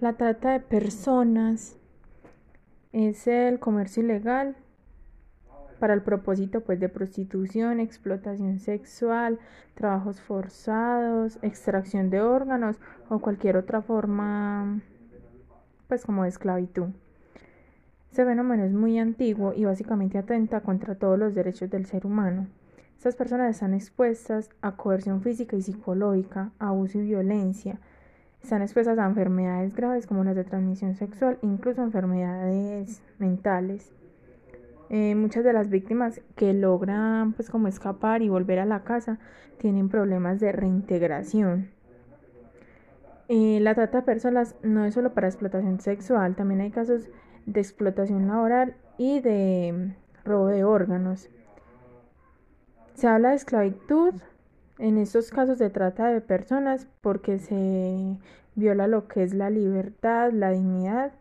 La trata de personas es el comercio ilegal para el propósito pues de prostitución, explotación sexual, trabajos forzados, extracción de órganos o cualquier otra forma pues como de esclavitud. Este fenómeno es muy antiguo y básicamente atenta contra todos los derechos del ser humano. Estas personas están expuestas a coerción física y psicológica, abuso y violencia, están expuestas a enfermedades graves como las de transmisión sexual, incluso enfermedades mentales. Eh, muchas de las víctimas que logran pues como escapar y volver a la casa tienen problemas de reintegración. Eh, la trata de personas no es solo para explotación sexual, también hay casos de explotación laboral y de robo de órganos. Se habla de esclavitud en estos casos de trata de personas porque se viola lo que es la libertad, la dignidad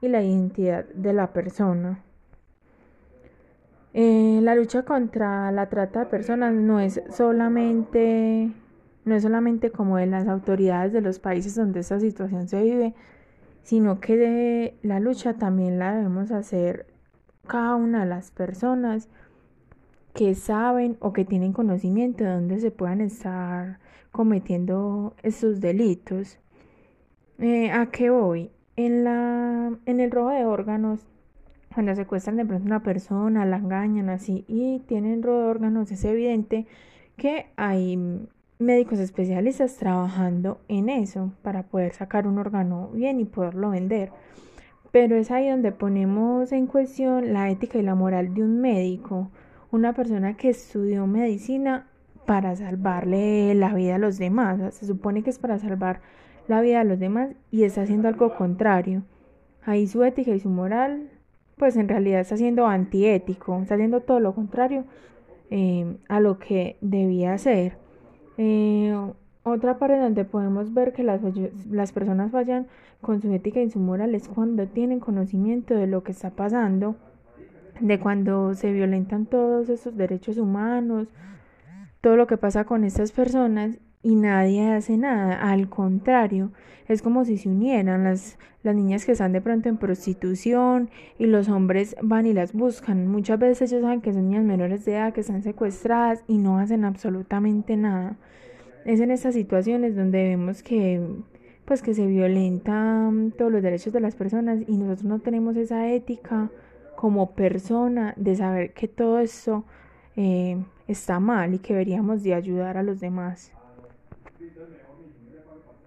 y la identidad de la persona. Eh, la lucha contra la trata de personas no es solamente no es solamente como de las autoridades de los países donde esta situación se vive, sino que de la lucha también la debemos hacer cada una de las personas que saben o que tienen conocimiento de dónde se puedan estar cometiendo estos delitos. Eh, ¿A qué voy? En, la, en el robo de órganos, cuando secuestran de pronto una persona, la engañan así y tienen robo de órganos, es evidente que hay médicos especialistas trabajando en eso para poder sacar un órgano bien y poderlo vender. Pero es ahí donde ponemos en cuestión la ética y la moral de un médico una persona que estudió medicina para salvarle la vida a los demás. se supone que es para salvar la vida a los demás y está haciendo algo contrario. Ahí su ética y su moral, pues en realidad está siendo antiético, está haciendo todo lo contrario eh, a lo que debía hacer. Eh, otra parte donde podemos ver que las, las personas fallan con su ética y su moral es cuando tienen conocimiento de lo que está pasando de cuando se violentan todos esos derechos humanos, todo lo que pasa con estas personas y nadie hace nada. Al contrario, es como si se unieran las, las niñas que están de pronto en prostitución y los hombres van y las buscan. Muchas veces ellos saben que son niñas menores de edad que están secuestradas y no hacen absolutamente nada. Es en estas situaciones donde vemos que pues que se violentan todos los derechos de las personas y nosotros no tenemos esa ética como persona de saber que todo eso eh, está mal y que deberíamos de ayudar a los demás.